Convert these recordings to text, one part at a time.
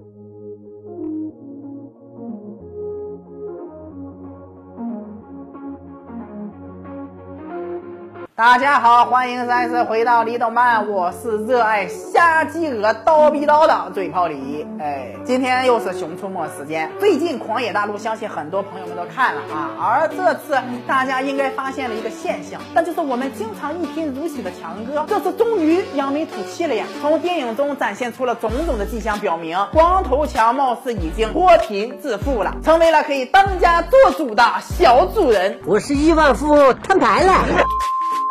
you 大家好，欢迎再次回到李动漫，我是热爱瞎鸡鹅刀逼刀的嘴炮李。哎，今天又是熊出没时间。最近狂野大陆，相信很多朋友们都看了啊。而这次大家应该发现了一个现象，那就是我们经常一贫如洗的强哥，这次终于扬眉吐气了呀。从电影中展现出了种种的迹象，表明光头强貌似已经脱贫致富了，成为了可以当家做主的小主人。我是亿万富翁，摊牌了。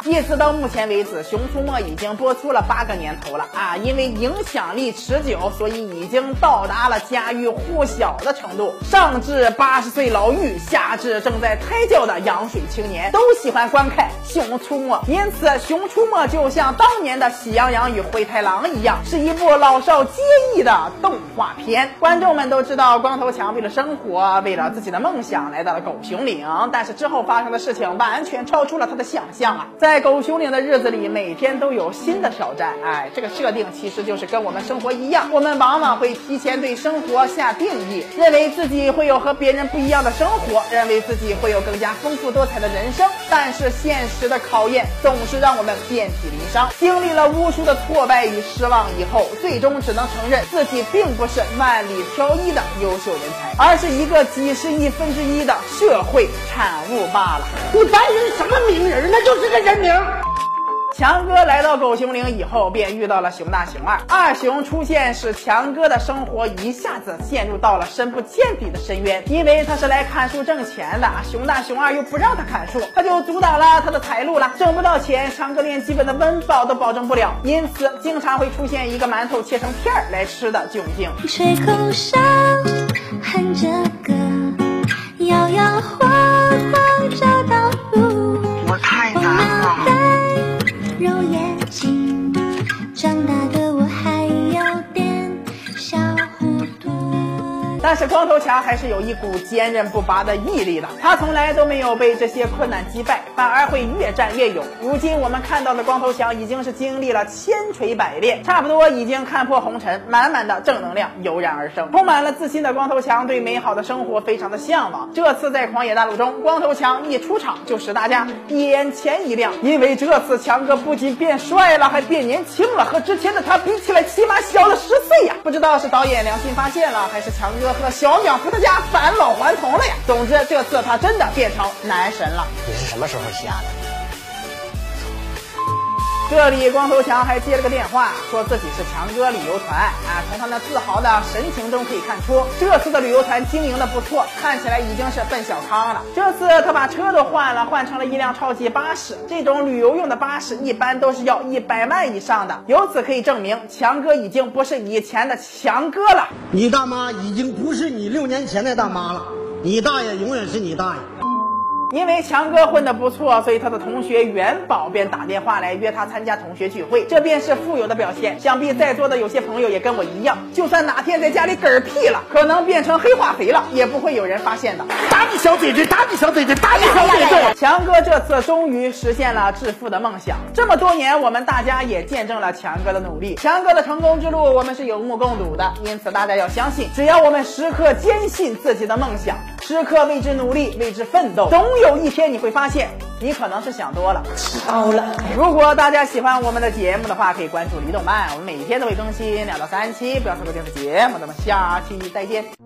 一直到目前为止，《熊出没》已经播出了八个年头了啊！因为影响力持久，所以已经到达了家喻户晓的程度。上至八十岁老妪，下至正在胎教的羊水青年，都喜欢观看《熊出没》。因此，《熊出没》就像当年的《喜羊羊与灰太狼》一样，是一部老少皆宜的动画片。观众们都知道，光头强为了生活，为了自己的梦想，来到了狗熊岭。但是之后发生的事情完全超出了他的想象啊！在在狗熊岭的日子里，每天都有新的挑战。哎，这个设定其实就是跟我们生活一样，我们往往会提前对生活下定义，认为自己会有和别人不一样的生活，认为自己会有更加丰富多彩的人生。但是现实的考验总是让我们遍体鳞伤，经历了无数的挫败与失望以后，最终只能承认自己并不是万里挑一的优秀人才，而是一个几十亿分之一的社会产物罢了。你白人什么名人？那就是个人。强哥来到狗熊岭以后，便遇到了熊大熊二。二熊出现，使强哥的生活一下子陷入到了深不见底的深渊。因为他是来砍树挣钱的，熊大熊二又不让他砍树，他就阻挡了他的财路了。挣不到钱，强哥连基本的温饱都保证不了，因此经常会出现一个馒头切成片儿来吃的窘境。吹口哨，哼着歌，长大但是光头强还是有一股坚韧不拔的毅力的，他从来都没有被这些困难击败，反而会越战越勇。如今我们看到的光头强已经是经历了千锤百炼，差不多已经看破红尘，满满的正能量油然而生，充满了自信的光头强对美好的生活非常的向往。这次在狂野大陆中，光头强一出场就使大家眼前一亮，因为这次强哥不仅变帅了，还变年轻了，和之前的他比起来，起码！不知道是导演良心发现了，还是强哥。和小鸟伏特加返老还童了呀！总之，这次他真的变成男神了。你是什么时候瞎的？这里光头强还接了个电话，说自己是强哥旅游团啊。从他那自豪的神情中可以看出，这次的旅游团经营的不错，看起来已经是奔小康了。这次他把车都换了，换成了一辆超级巴士。这种旅游用的巴士一般都是要一百万以上的，由此可以证明强哥已经不是以前的强哥了。你大妈已经不是你六年前的大妈了，你大爷永远是你大爷。因为强哥混得不错，所以他的同学元宝便打电话来约他参加同学聚会，这便是富有的表现。想必在座的有些朋友也跟我一样，就算哪天在家里嗝屁了，可能变成黑化肥了，也不会有人发现的。打你小嘴嘴，打你小嘴嘴，打你小嘴嘴！强哥这次终于实现了致富的梦想。这么多年，我们大家也见证了强哥的努力，强哥的成功之路我们是有目共睹的。因此，大家要相信，只要我们时刻坚信自己的梦想，时刻为之努力，为之奋斗，总有。一天你会发现，你可能是想多了。好了，如果大家喜欢我们的节目的话，可以关注李动漫，我们每天都会更新两到三期，不要错过电视节目。咱们下期再见。